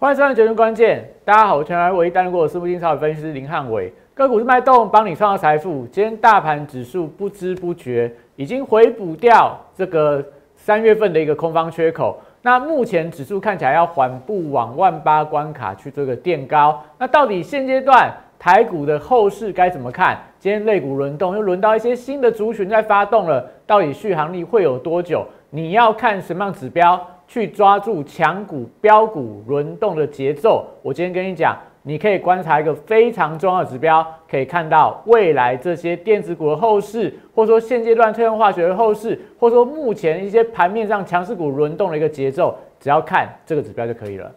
欢迎收看《决定关键》，大家好，我是全台唯一担任过的私募金超分析师林汉伟，个股是脉动，帮你创造财富。今天大盘指数不知不觉已经回补掉这个三月份的一个空方缺口，那目前指数看起来要缓步往万八关卡去做一个垫高。那到底现阶段台股的后市该怎么看？今天类股轮动又轮到一些新的族群在发动了，到底续航力会有多久？你要看什么样指标？去抓住强股标股轮动的节奏。我今天跟你讲，你可以观察一个非常重要的指标，可以看到未来这些电子股的后市，或者说现阶段特用化学的后市，或者说目前一些盘面上强势股轮动的一个节奏，只要看这个指标就可以了。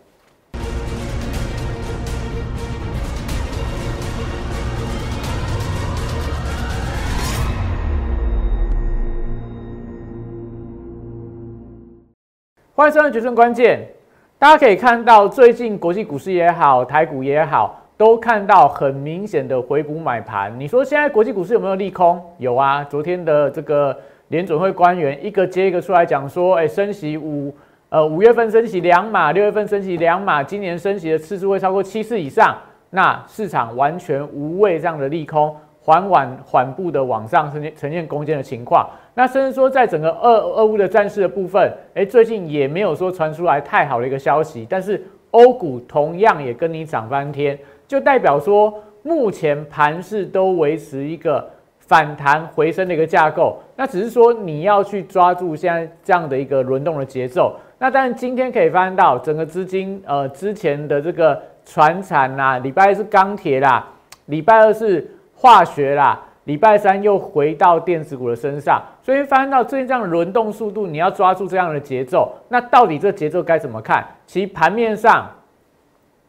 欢迎收看《决胜关键》。大家可以看到，最近国际股市也好，台股也好，都看到很明显的回补买盘。你说现在国际股市有没有利空？有啊，昨天的这个联准会官员一个接一个出来讲说，哎，升息五呃五月份升息两码，六月份升息两码，今年升息的次数会超过七次以上。那市场完全无畏这样的利空。缓缓缓步的往上呈现呈现攻坚的情况，那甚至说在整个俄俄乌的战事的部分，哎，最近也没有说传出来太好的一个消息，但是欧股同样也跟你涨翻天，就代表说目前盘势都维持一个反弹回升的一个架构，那只是说你要去抓住现在这样的一个轮动的节奏，那但是今天可以发现到整个资金呃之前的这个船产啦，礼拜一是钢铁啦，礼拜二是。化学啦，礼拜三又回到电子股的身上，所以发现到最近这样轮动速度，你要抓住这样的节奏。那到底这节奏该怎么看？其盘面上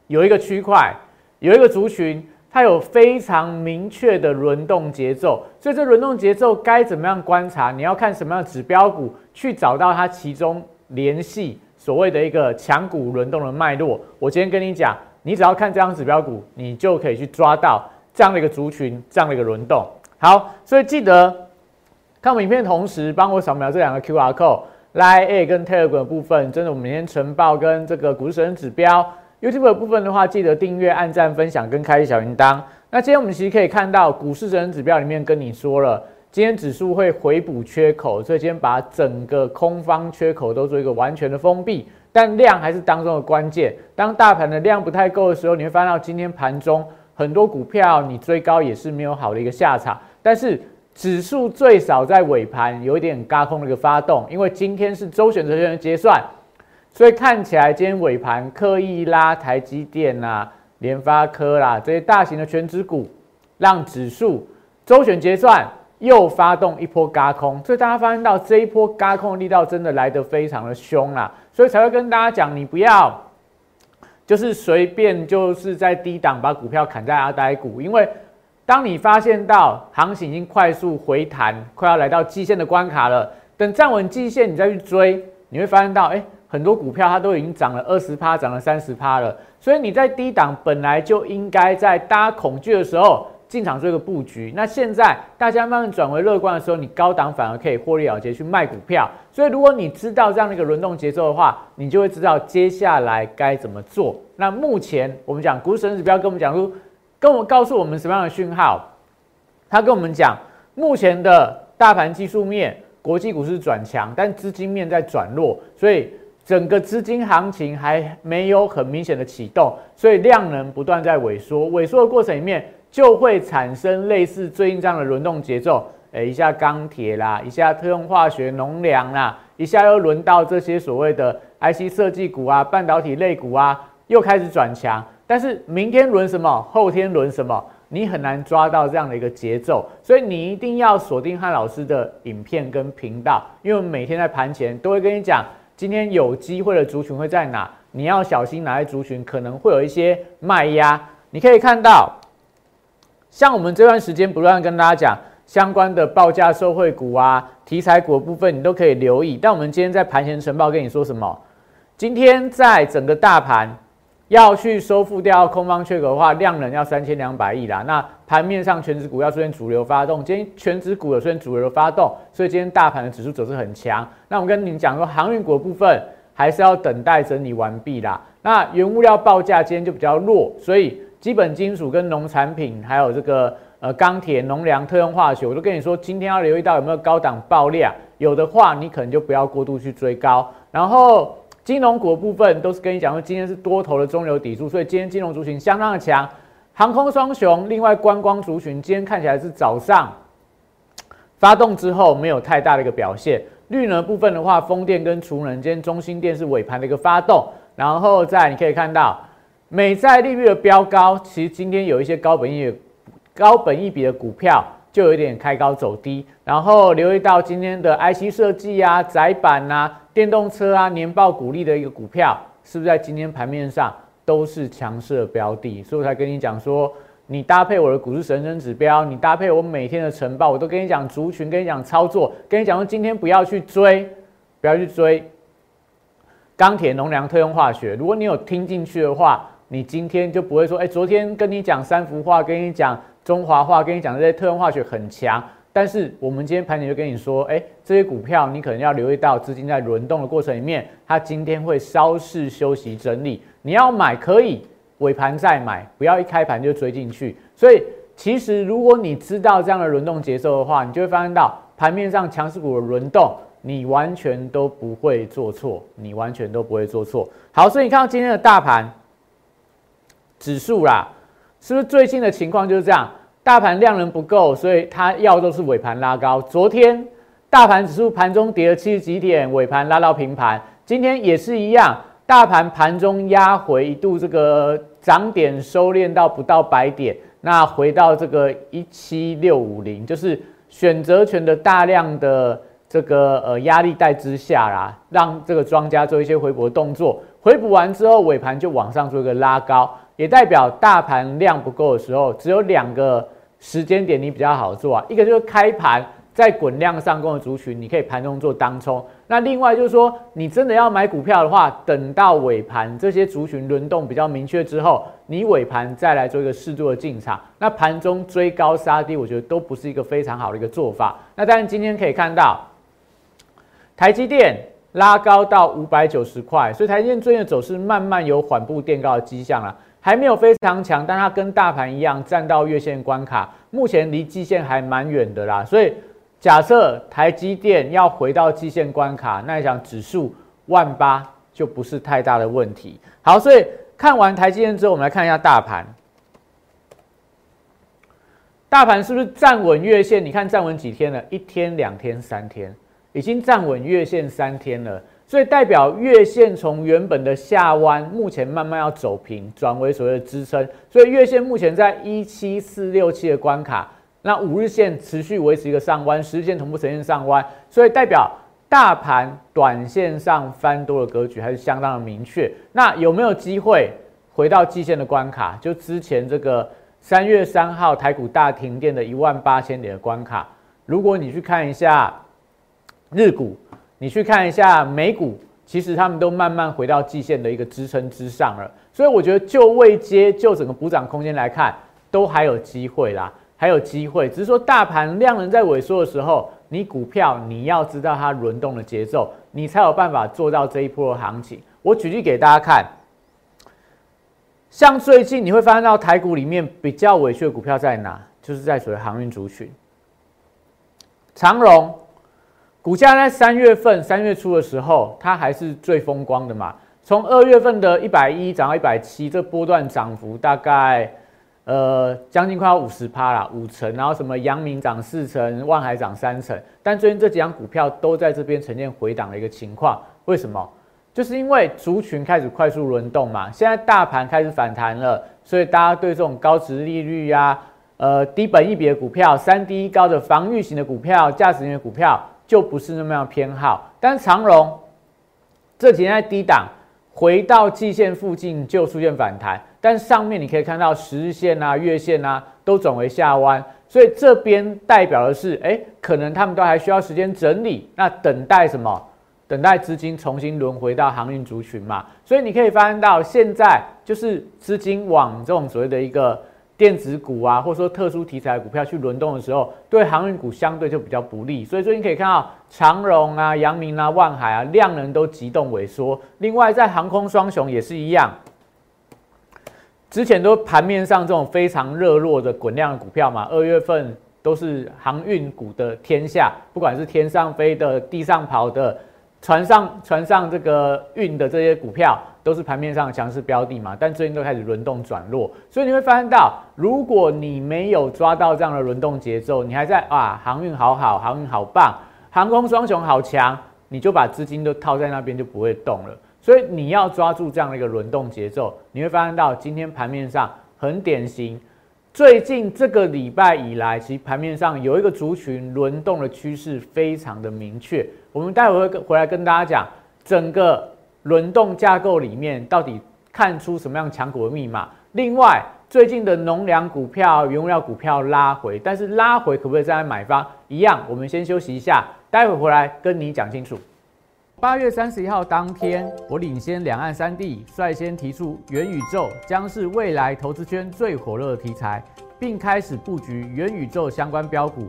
有一个区块，有一个族群，它有非常明确的轮动节奏。所以这轮动节奏该怎么样观察？你要看什么样的指标股去找到它其中联系所谓的一个强股轮动的脉络。我今天跟你讲，你只要看这张指标股，你就可以去抓到。这样的一个族群，这样的一个轮动，好，所以记得看我们影片同时，帮我扫描这两个 Q R code，来 A 跟 Telegram 部分，真的我们每天晨报跟这个股市神指标，YouTube 的部分的话，记得订阅、按赞、分享跟开启小铃铛。那今天我们其实可以看到，股市神指标里面跟你说了，今天指数会回补缺口，所以今天把整个空方缺口都做一个完全的封闭，但量还是当中的关键。当大盘的量不太够的时候，你会发现到今天盘中。很多股票你追高也是没有好的一个下场，但是指数最少在尾盘有一点嘎空的一个发动，因为今天是周选择权的结算，所以看起来今天尾盘刻意拉台积电啦、联发科啦这些大型的全指股，让指数周选结算又发动一波嘎空，所以大家发现到这一波嘎空的力道真的来得非常的凶啦，所以才会跟大家讲，你不要。就是随便就是在低档把股票砍在阿呆股，因为当你发现到行情已经快速回弹，快要来到季线的关卡了，等站稳季线你再去追，你会发现到，哎，很多股票它都已经涨了二十趴，涨了三十趴了，所以你在低档本来就应该在大家恐惧的时候。进场做一个布局，那现在大家慢慢转为乐观的时候，你高档反而可以获利了结去卖股票。所以如果你知道这样的一个轮动节奏的话，你就会知道接下来该怎么做。那目前我们讲股神指标跟我们讲出，跟我告诉我们什么样的讯号？他跟我们讲，目前的大盘技术面，国际股市转强，但资金面在转弱，所以整个资金行情还没有很明显的启动，所以量能不断在萎缩，萎缩的过程里面。就会产生类似最近这样的轮动节奏，诶，一下钢铁啦，一下特用化学、农粮啦，一下又轮到这些所谓的 IC 设计股啊、半导体类股啊，又开始转强。但是明天轮什么，后天轮什么，你很难抓到这样的一个节奏，所以你一定要锁定汉老师的影片跟频道，因为我们每天在盘前都会跟你讲，今天有机会的族群会在哪，你要小心哪些族群可能会有一些卖压，你可以看到。像我们这段时间不断跟大家讲相关的报价受惠股啊、题材股部分，你都可以留意。但我们今天在盘前晨报跟你说什么？今天在整个大盘要去收复掉空方缺口的话，量能要三千两百亿啦。那盘面上全指股要出现主流发动，今天全指股有出现主流发动，所以今天大盘的指数走势很强。那我跟你讲说航运股部分，还是要等待整理完毕啦。那原物料报价今天就比较弱，所以基本金属跟农产品，还有这个呃钢铁、农粮、特用化学，我都跟你说，今天要留意到有没有高档爆量，有的话你可能就不要过度去追高。然后金融股部分都是跟你讲说，今天是多头的中流砥柱，所以今天金融族群相当的强。航空双雄，另外观光族群今天看起来是早上发动之后没有太大的一个表现。绿能部分的话，风电跟储能，今天中心电是尾盘的一个发动。然后再你可以看到，美债利率的飙高，其实今天有一些高本益高本益比的股票就有点开高走低。然后留意到今天的 IC 设计啊、窄板啊、电动车啊，年报股利的一个股票，是不是在今天盘面上都是强势的标的？所以我才跟你讲说，你搭配我的股市神针指标，你搭配我每天的晨报，我都跟你讲族群，跟你讲操作，跟你讲说今天不要去追，不要去追。钢铁、农粮、特用化学，如果你有听进去的话，你今天就不会说，哎，昨天跟你讲三幅画，跟你讲中华画，跟你讲这些特用化学很强，但是我们今天盘点就跟你说，哎，这些股票你可能要留意到资金在轮动的过程里面，它今天会稍事休息整理，你要买可以尾盘再买，不要一开盘就追进去。所以其实如果你知道这样的轮动节奏的话，你就会发现到盘面上强势股的轮动。你完全都不会做错，你完全都不会做错。好，所以你看到今天的大盘指数啦，是不是最近的情况就是这样？大盘量能不够，所以它要都是尾盘拉高。昨天大盘指数盘中跌了七十几点，尾盘拉到平盘。今天也是一样，大盘盘中压回一度，这个涨点收敛到不到百点，那回到这个一七六五零，就是选择权的大量的。这个呃压力带之下啦，让这个庄家做一些回补的动作，回补完之后尾盘就往上做一个拉高，也代表大盘量不够的时候，只有两个时间点你比较好做啊，一个就是开盘在滚量上攻的族群，你可以盘中做当冲；那另外就是说，你真的要买股票的话，等到尾盘这些族群轮动比较明确之后，你尾盘再来做一个适度的进场。那盘中追高杀低，我觉得都不是一个非常好的一个做法。那当然今天可以看到。台积电拉高到五百九十块，所以台积电最近的走势慢慢有缓步垫高的迹象了，还没有非常强，但它跟大盘一样站到月线关卡，目前离季线还蛮远的啦。所以假设台积电要回到季线关卡，那你想指数万八就不是太大的问题。好，所以看完台积电之后，我们来看一下大盘，大盘是不是站稳月线？你看站稳几天了？一天、两天、三天。已经站稳月线三天了，所以代表月线从原本的下弯，目前慢慢要走平，转为所谓的支撑。所以月线目前在一七四六七的关卡，那五日线持续维持一个上弯，十日线同步呈现上弯，所以代表大盘短线上翻多的格局还是相当的明确。那有没有机会回到季线的关卡？就之前这个三月三号台股大停电的一万八千点的关卡，如果你去看一下。日股，你去看一下美股，其实他们都慢慢回到季线的一个支撑之上了。所以我觉得就未接，就整个补涨空间来看，都还有机会啦，还有机会。只是说大盘量能在萎缩的时候，你股票你要知道它轮动的节奏，你才有办法做到这一波的行情。我举例给大家看，像最近你会发现到台股里面比较委屈的股票在哪？就是在所谓航运族群，长荣。股价在三月份、三月初的时候，它还是最风光的嘛。从二月份的一百一涨到一百七，这波段涨幅大概呃将近快要五十趴啦，五成。然后什么阳明涨四成，万海涨三成。但最近这几张股票都在这边呈现回档的一个情况。为什么？就是因为族群开始快速轮动嘛。现在大盘开始反弹了，所以大家对这种高值利率呀、呃低本益比的股票、三低高的防御型的股票、价值型的股票。就不是那么样偏好，但长荣这几天在低档，回到季线附近就出现反弹，但上面你可以看到十日线啊、月线啊都转为下弯，所以这边代表的是，哎，可能他们都还需要时间整理，那等待什么？等待资金重新轮回到航运族群嘛。所以你可以发现到，现在就是资金往这种所谓的一个电子股啊，或者说特殊题材股票去轮动的时候，对航运股相对就比较不利。所以最近可以看到长荣啊、阳明啊、万海啊，量能都急动萎缩。另外，在航空双雄也是一样，之前都盘面上这种非常热络的滚量股票嘛，二月份都是航运股的天下，不管是天上飞的、地上跑的。船上船上这个运的这些股票都是盘面上强势标的嘛，但最近都开始轮动转弱，所以你会发现到，如果你没有抓到这样的轮动节奏，你还在啊航运好好，航运好棒，航空双雄好强，你就把资金都套在那边就不会动了。所以你要抓住这样的一个轮动节奏，你会发现到今天盘面上很典型。最近这个礼拜以来，其实盘面上有一个族群轮动的趋势非常的明确。我们待会会回来跟大家讲，整个轮动架构里面到底看出什么样强股的密码。另外，最近的农粮股票、原物料股票拉回，但是拉回可不可以再买方？一样，我们先休息一下，待会回来跟你讲清楚。八月三十一号当天，我领先两岸三地，率先提出元宇宙将是未来投资圈最火热的题材，并开始布局元宇宙相关标股。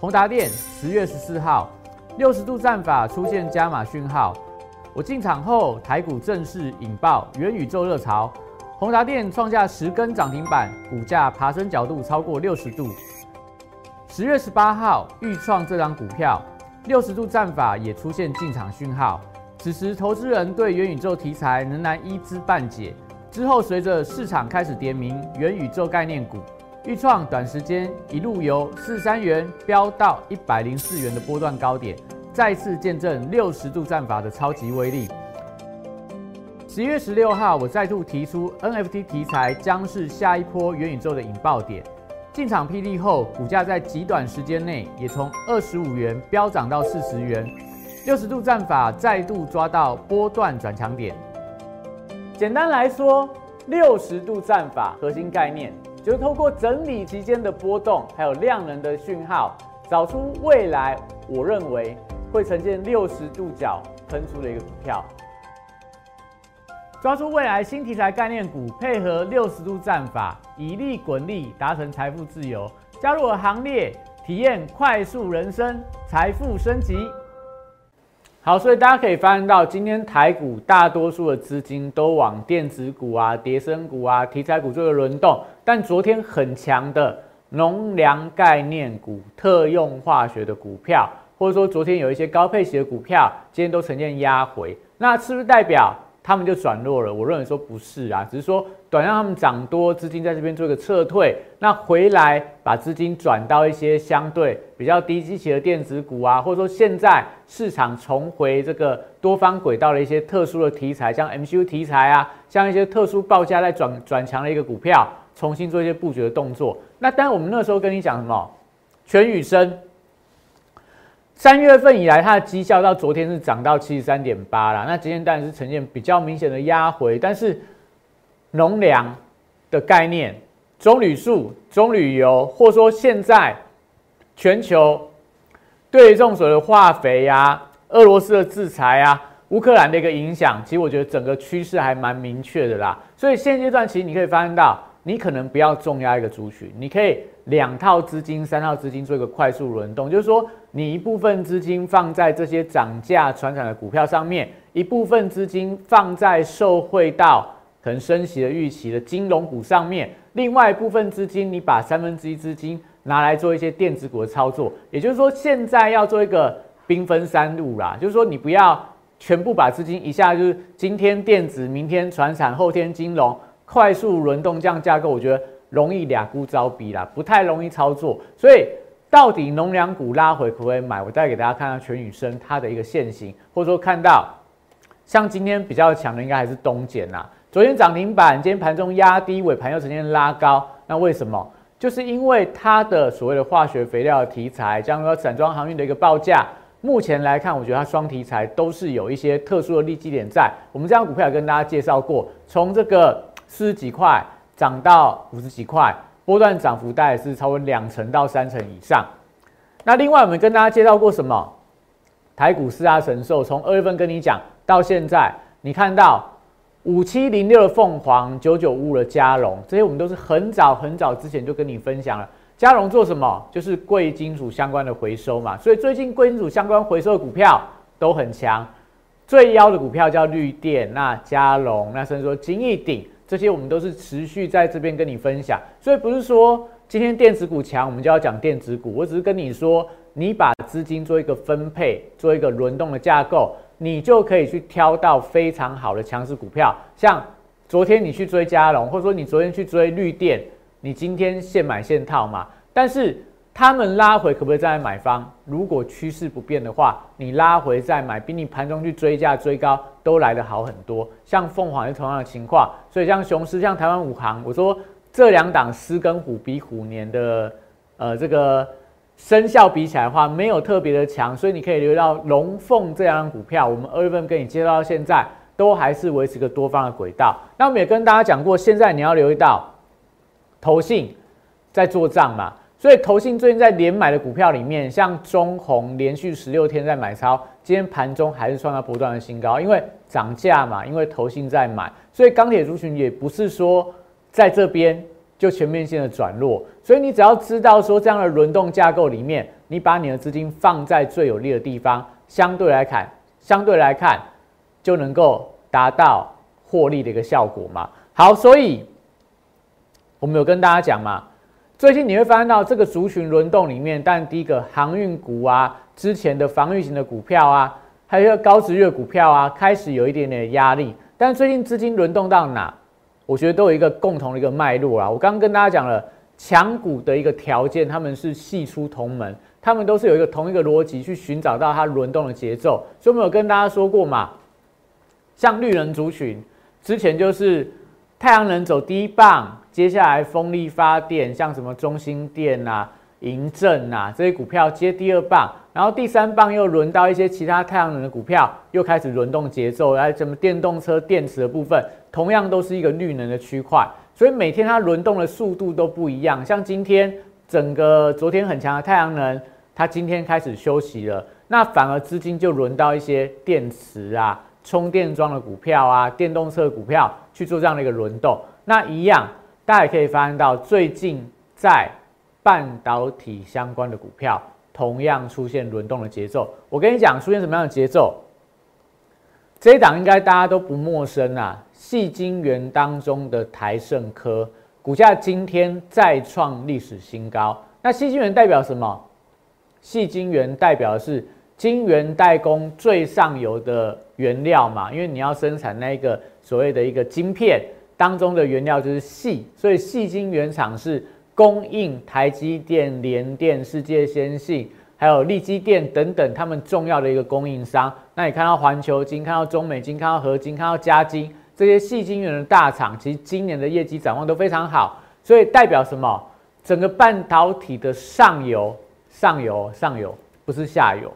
宏达电十月十四号，六十度战法出现加码讯号，我进场后，台股正式引爆元宇宙热潮，宏达电创下十根涨停板，股价爬升角度超过六十度。十月十八号，预创这张股票。六十度战法也出现进场讯号，此时投资人对元宇宙题材仍然一知半解。之后随着市场开始点名元宇宙概念股，预创短时间一路由四三元飙到一百零四元的波段高点，再次见证六十度战法的超级威力。十一月十六号，我再度提出 NFT 题材将是下一波元宇宙的引爆点。进场霹雳后，股价在极短时间内也从二十五元飙涨到四十元，六十度战法再度抓到波段转强点。简单来说，六十度战法核心概念就是透过整理期间的波动，还有量能的讯号，找出未来我认为会呈现六十度角喷出的一个股票。抓住未来新题材概念股，配合六十度战法，以利滚利，达成财富自由。加入我行列，体验快速人生，财富升级。好，所以大家可以发现到，今天台股大多数的资金都往电子股啊、叠升股啊、题材股做个轮动，但昨天很强的农粮概念股、特用化学的股票，或者说昨天有一些高配息的股票，今天都呈现压回，那是不是代表？他们就转弱了，我认为说不是啊，只是说短让他们涨多，资金在这边做一个撤退，那回来把资金转到一些相对比较低基期的电子股啊，或者说现在市场重回这个多方轨道的一些特殊的题材，像 MCU 题材啊，像一些特殊报价在转转强的一个股票，重新做一些布局的动作。那当然我们那时候跟你讲什么，全宇生。三月份以来，它的绩效到昨天是涨到七十三点八了。那今天当然是呈现比较明显的压回，但是农粮的概念、棕榈树、棕榈油，或者说现在全球对这种所谓的化肥呀、俄罗斯的制裁啊、乌克兰的一个影响，其实我觉得整个趋势还蛮明确的啦。所以现阶段，其实你可以发现到，你可能不要重压一个族群，你可以。两套资金、三套资金做一个快速轮动，就是说，你一部分资金放在这些涨价、传产的股票上面，一部分资金放在受惠到可能升息的预期的金融股上面，另外一部分资金，你把三分之一资金拿来做一些电子股的操作。也就是说，现在要做一个兵分三路啦，就是说，你不要全部把资金一下就是今天电子，明天传产，后天金融，快速轮动这样架构，我觉得。容易俩股招逼啦，不太容易操作，所以到底农粮股拉回可不可以买？我再给大家看看全宇生它的一个现形，或者说看到像今天比较强的应该还是东碱呐。昨天涨停板，今天盘中压低，尾盘又呈现拉高，那为什么？就是因为它的所谓的化学肥料的题材，将要散装航运的一个报价，目前来看，我觉得它双题材都是有一些特殊的利基点在。我们这张股票也跟大家介绍过，从这个四十几块。涨到五十几块，波段涨幅大概是超过两成到三成以上。那另外我们跟大家介绍过什么？台股四大神兽，从二月份跟你讲到现在，你看到五七零六的凤凰，九九五的嘉龙，这些我们都是很早很早之前就跟你分享了。嘉龙做什么？就是贵金属相关的回收嘛。所以最近贵金属相关回收的股票都很强。最妖的股票叫绿电，那嘉龙，那甚至说金逸鼎，这些我们都是持续在这边跟你分享。所以不是说今天电子股强，我们就要讲电子股。我只是跟你说，你把资金做一个分配，做一个轮动的架构，你就可以去挑到非常好的强势股票。像昨天你去追加龙，或者说你昨天去追绿电，你今天现买现套嘛？但是。他们拉回可不可以再来买方？如果趋势不变的话，你拉回再买，比你盘中去追价追高都来得好很多。像凤凰是同样的情况，所以像雄狮、像台湾五行，我说这两档狮跟虎比虎年的呃这个生肖比起来的话，没有特别的强，所以你可以留意到龙凤这样股票，我们二月份跟你介绍到现在都还是维持个多方的轨道。那我们也跟大家讲过，现在你要留意到投信在做账嘛。所以投信最近在连买的股票里面，像中红连续十六天在买超，今天盘中还是创造不断的新高，因为涨价嘛，因为投信在买，所以钢铁族群也不是说在这边就全面性的转弱，所以你只要知道说这样的轮动架构里面，你把你的资金放在最有利的地方，相对来看，相对来看就能够达到获利的一个效果嘛。好，所以我们有跟大家讲嘛。最近你会发现到这个族群轮动里面，但第一个航运股啊，之前的防御型的股票啊，还有一个高值月股票啊，开始有一点点的压力。但最近资金轮动到哪，我觉得都有一个共同的一个脉络啊。我刚刚跟大家讲了，强股的一个条件，他们是系出同门，他们都是有一个同一个逻辑去寻找到它轮动的节奏。所以我们有跟大家说过嘛，像绿人族群之前就是太阳能走第一棒。接下来，风力发电像什么中心电呐、银正呐这些股票接第二棒，然后第三棒又轮到一些其他太阳能的股票，又开始轮动节奏。来，什么电动车电池的部分，同样都是一个绿能的区块，所以每天它轮动的速度都不一样。像今天整个昨天很强的太阳能，它今天开始休息了，那反而资金就轮到一些电池啊、充电桩的股票啊、电动车股票去做这样的一个轮动，那一样。大家也可以发现到，最近在半导体相关的股票同样出现轮动的节奏。我跟你讲，出现什么样的节奏？这一档应该大家都不陌生啊，细晶圆当中的台盛科股价今天再创历史新高。那细晶圆代表什么？细晶圆代表的是晶圆代工最上游的原料嘛，因为你要生产那个所谓的一个晶片。当中的原料就是细，所以细晶原厂是供应台积电、联电、世界先进，还有力基电等等他们重要的一个供应商。那你看到环球金、看到中美金、看到合金、看到嘉金这些细晶圆的大厂，其实今年的业绩展望都非常好。所以代表什么？整个半导体的上游、上游、上游，不是下游。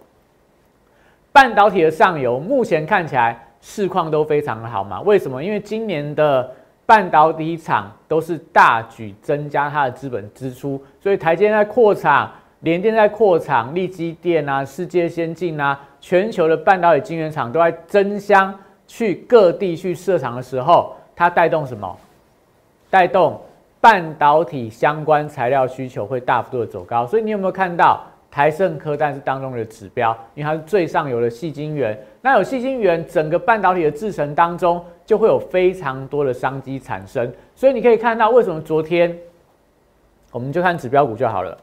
半导体的上游目前看起来市况都非常的好嘛？为什么？因为今年的半导体厂都是大举增加它的资本支出，所以台积电在扩厂，联电在扩厂，力基电啊，世界先进啊，全球的半导体晶圆厂都在争相去各地去设厂的时候，它带动什么？带动半导体相关材料需求会大幅度的走高。所以你有没有看到台盛科？但是当中的指标，因为它是最上游的细晶圆，那有细晶圆，整个半导体的制程当中。就会有非常多的商机产生，所以你可以看到为什么昨天我们就看指标股就好了。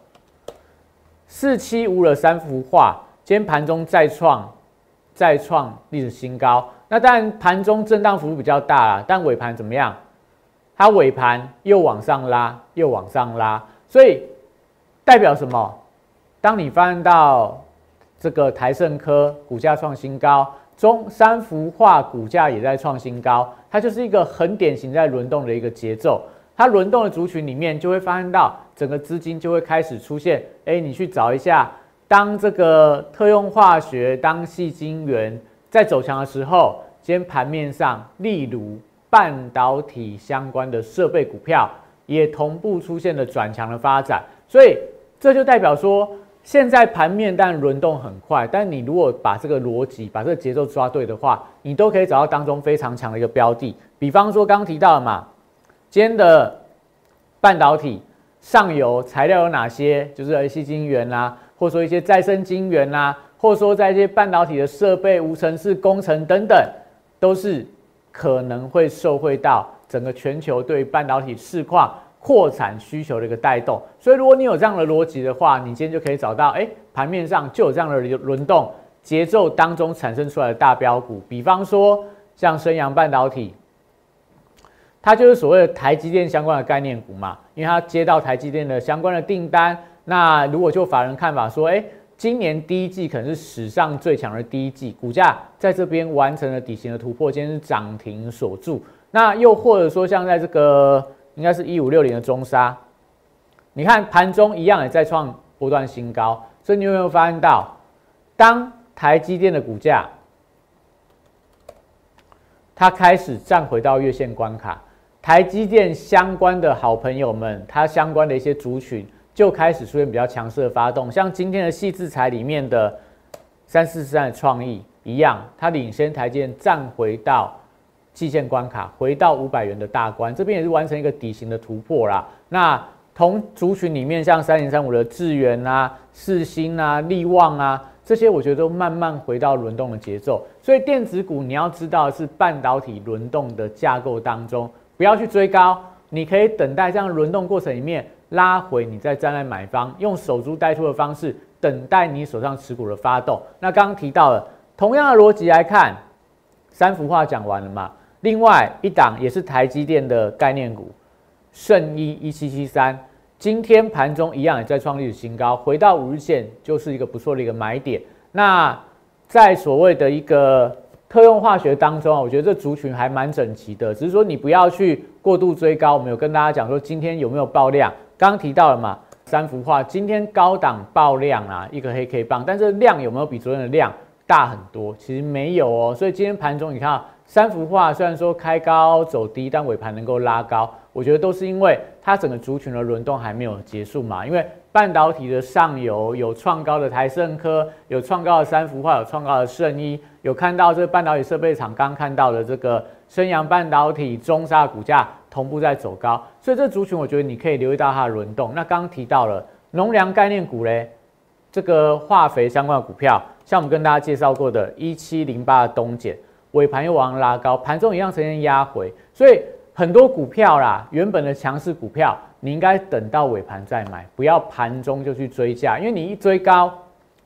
四七五的三幅画，今天盘中再创再创历史新高。那当然盘中震荡幅度比较大了，但尾盘怎么样？它尾盘又往上拉，又往上拉，所以代表什么？当你发现到这个台盛科股价创新高。中三幅画股价也在创新高，它就是一个很典型在轮动的一个节奏。它轮动的族群里面，就会发现到整个资金就会开始出现。哎，你去找一下，当这个特用化学、当细晶圆在走强的时候，今天盘面上，例如半导体相关的设备股票也同步出现了转强的发展。所以这就代表说，现在盘面但轮动很快，但你如果把这个逻辑、把这个节奏抓对的话，你都可以找到当中非常强的一个标的。比方说刚刚提到的嘛，今天的半导体上游材料有哪些？就是 IC 晶圆啦，或者说一些再生晶圆啦，或者说在一些半导体的设备、无尘室工程等等，都是可能会受惠到整个全球对半导体市况。扩产需求的一个带动，所以如果你有这样的逻辑的话，你今天就可以找到，哎，盘面上就有这样的轮动节奏当中产生出来的大标股，比方说像升阳半导体，它就是所谓的台积电相关的概念股嘛，因为它接到台积电的相关的订单。那如果就法人看法说，哎，今年第一季可能是史上最强的第一季，股价在这边完成了底型的突破，今天是涨停锁住。那又或者说像在这个。应该是一五六零的中沙，你看盘中一样也在创波段新高，所以你有没有发现到，当台积电的股价它开始站回到月线关卡，台积电相关的好朋友们，它相关的一些族群就开始出现比较强势的发动，像今天的细制材里面的三四三的创意一样，它领先台积电站回到。季线关卡回到五百元的大关，这边也是完成一个底型的突破啦。那同族群里面，像三零三五的智源啊、四星啊、力旺啊，这些我觉得都慢慢回到轮动的节奏。所以电子股你要知道是半导体轮动的架构当中，不要去追高，你可以等待这样轮动过程里面拉回，你再站在买方，用守株待兔的方式等待你手上持股的发动。那刚刚提到了同样的逻辑来看，三幅画讲完了嘛？另外一档也是台积电的概念股，圣一一七七三，今天盘中一样也在创历史新高，回到五日线就是一个不错的一个买点。那在所谓的一个特用化学当中啊，我觉得这族群还蛮整齐的，只是说你不要去过度追高。我们有跟大家讲说今天有没有爆量，刚刚提到了嘛，三幅画今天高档爆量啊，一个黑 K 棒，但是量有没有比昨天的量大很多？其实没有哦，所以今天盘中你看。三幅画虽然说开高走低，但尾盘能够拉高，我觉得都是因为它整个族群的轮动还没有结束嘛。因为半导体的上游有创高的台盛科，有创高的三幅画，有创高的圣一，有看到这半导体设备厂刚看到的这个升阳半导体、中沙股价同步在走高，所以这族群我觉得你可以留意到它的轮动。那刚刚提到了农粮概念股嘞，这个化肥相关的股票，像我们跟大家介绍过的一七零八的东碱。尾盘又往上拉高，盘中一样呈现压回，所以很多股票啦，原本的强势股票，你应该等到尾盘再买，不要盘中就去追价，因为你一追高，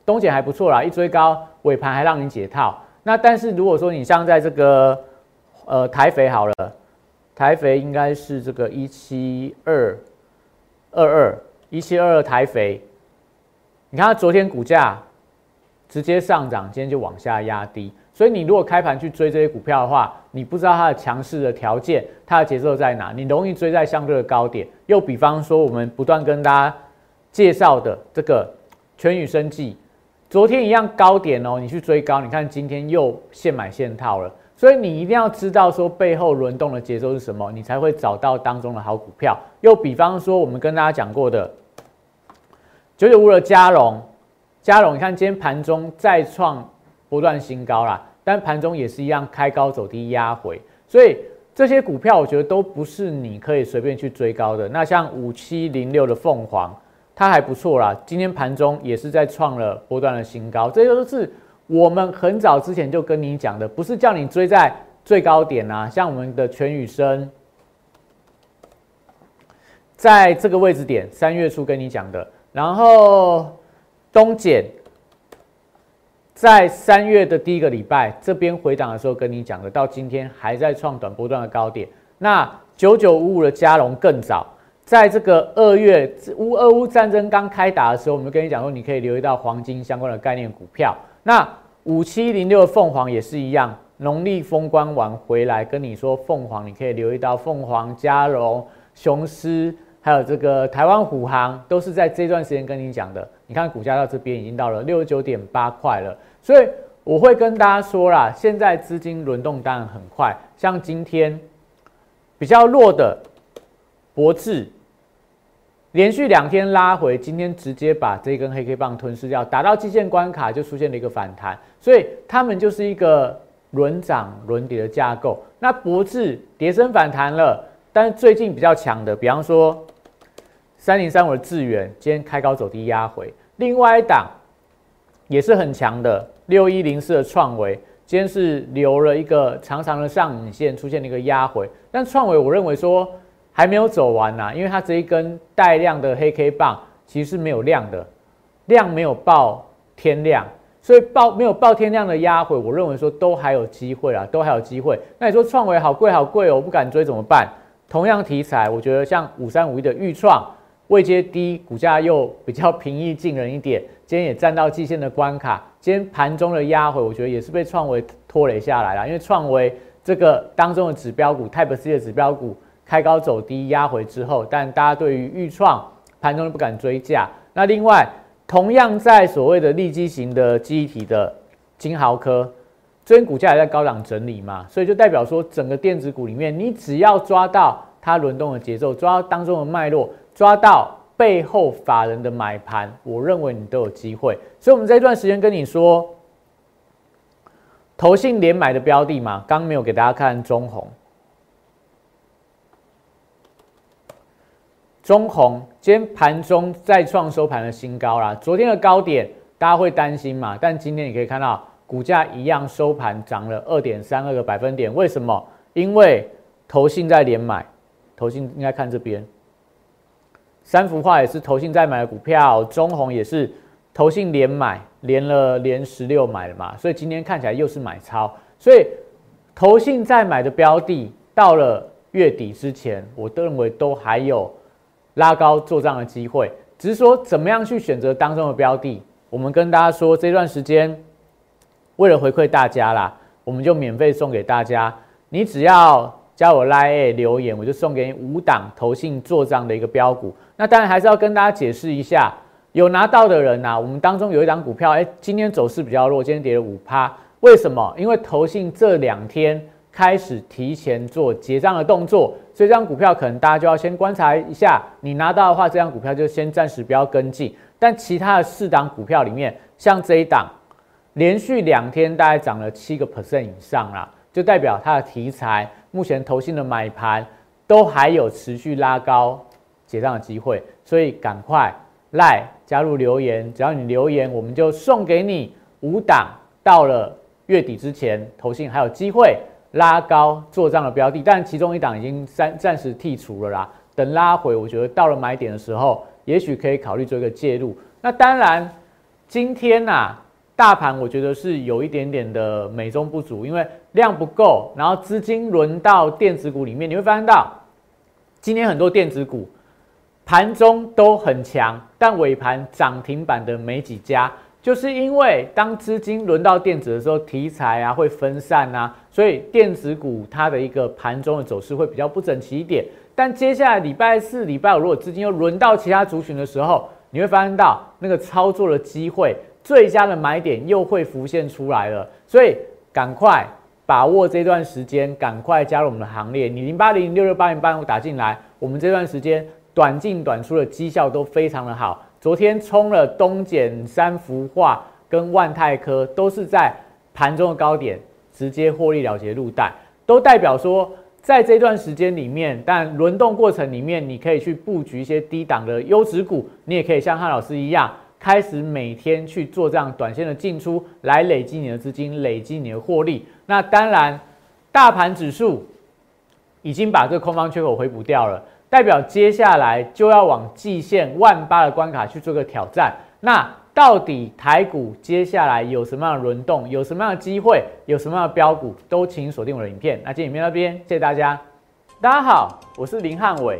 东姐还不错啦，一追高尾盘还让你解套。那但是如果说你像在这个呃台肥好了，台肥应该是这个一七二二二一七二二台肥，你看它昨天股价直接上涨，今天就往下压低。所以你如果开盘去追这些股票的话，你不知道它的强势的条件，它的节奏在哪，你容易追在相对的高点。又比方说，我们不断跟大家介绍的这个全宇生技，昨天一样高点哦，你去追高，你看今天又现买现套了。所以你一定要知道说背后轮动的节奏是什么，你才会找到当中的好股票。又比方说，我们跟大家讲过的九九五的嘉龙，嘉龙，你看今天盘中再创不断新高啦。但盘中也是一样，开高走低压回，所以这些股票我觉得都不是你可以随便去追高的。那像五七零六的凤凰，它还不错啦，今天盘中也是在创了波段的新高。这些都是我们很早之前就跟你讲的，不是叫你追在最高点啊。像我们的全宇生，在这个位置点，三月初跟你讲的，然后东碱。在三月的第一个礼拜，这边回档的时候跟你讲的，到今天还在创短波段的高点。那九九五五的加龙更早，在这个二月乌俄乌战争刚开打的时候，我们跟你讲说，你可以留意到黄金相关的概念股票。那五七零六的凤凰也是一样，农历封关完回来跟你说，凤凰你可以留意到凤凰、加龙、雄狮，还有这个台湾虎航，都是在这段时间跟你讲的。你看股价到这边已经到了六十九点八块了。所以我会跟大家说啦，现在资金轮动当然很快，像今天比较弱的博智，连续两天拉回，今天直接把这根黑 K 棒吞噬掉，打到基线关卡就出现了一个反弹，所以他们就是一个轮涨轮跌的架构。那博智跌升反弹了，但是最近比较强的，比方说三零三五的智远，今天开高走低压回；另外一档也是很强的六一零四的创维，今天是留了一个长长的上影线，出现了一个压回。但创维我认为说。还没有走完呐，因为它这一根带量的黑 K 棒其实是没有量的，量没有爆天量，所以爆没有爆天量的压回，我认为说都还有机会啊，都还有机会。那你说创维好贵好贵哦，我不敢追怎么办？同样题材，我觉得像五三五一的预创位阶低，股价又比较平易近人一点，今天也站到季线的关卡，今天盘中的压回，我觉得也是被创维拖累下来了，因为创维这个当中的指标股，Type C 的指标股。开高走低压回之后，但大家对于预创盘中都不敢追价。那另外，同样在所谓的利基型的记忆体的金豪科，最近股价也在高档整理嘛，所以就代表说，整个电子股里面，你只要抓到它轮动的节奏，抓到当中的脉络，抓到背后法人的买盘，我认为你都有机会。所以，我们这段时间跟你说，投信连买的标的嘛，刚没有给大家看中红。中红今天盘中再创收盘的新高啦，昨天的高点大家会担心嘛？但今天你可以看到股价一样收盘涨了二点三二个百分点，为什么？因为投信在连买，投信应该看这边，三幅画也是投信在买的股票，中红也是投信连买，连了连十六买了嘛，所以今天看起来又是买超，所以投信在买的标的到了月底之前，我都认为都还有。拉高做账的机会，只是说怎么样去选择当中的标的。我们跟大家说，这段时间为了回馈大家啦，我们就免费送给大家。你只要加我 line 留言，我就送给你五档投信做账的一个标股。那当然还是要跟大家解释一下，有拿到的人呐，我们当中有一档股票，哎，今天走势比较弱，今天跌了五趴。为什么？因为投信这两天。开始提前做结账的动作，所以这张股票可能大家就要先观察一下。你拿到的话，这张股票就先暂时不要跟进。但其他的四档股票里面，像这一档，连续两天大概涨了七个 percent 以上啦，就代表它的题材目前投信的买盘都还有持续拉高结账的机会，所以赶快来加入留言，只要你留言，我们就送给你五档，到了月底之前，投信还有机会。拉高做账的标的，但其中一档已经暂暂时剔除了啦。等拉回，我觉得到了买点的时候，也许可以考虑做一个介入。那当然，今天呐，大盘我觉得是有一点点的美中不足，因为量不够，然后资金轮到电子股里面，你会发现到今天很多电子股盘中都很强，但尾盘涨停板的没几家。就是因为当资金轮到电子的时候，题材啊会分散啊，所以电子股它的一个盘中的走势会比较不整齐一点。但接下来礼拜四、礼拜五，如果资金又轮到其他族群的时候，你会发现到那个操作的机会、最佳的买点又会浮现出来了。所以赶快把握这段时间，赶快加入我们的行列。你零八零六六八零八五打进来，我们这段时间短进短出的绩效都非常的好。昨天冲了东碱三幅画跟万泰科，都是在盘中的高点直接获利了结入袋，都代表说在这段时间里面，但轮动过程里面，你可以去布局一些低档的优质股，你也可以像汉老师一样，开始每天去做这样短线的进出，来累积你的资金，累积你的获利。那当然，大盘指数已经把这个空方缺口回补掉了。代表接下来就要往季线万八的关卡去做个挑战。那到底台股接下来有什么样的轮动，有什么样的机会，有什么样的标股，都请锁定我的影片。那今天影片那边，谢谢大家。大家好，我是林汉伟，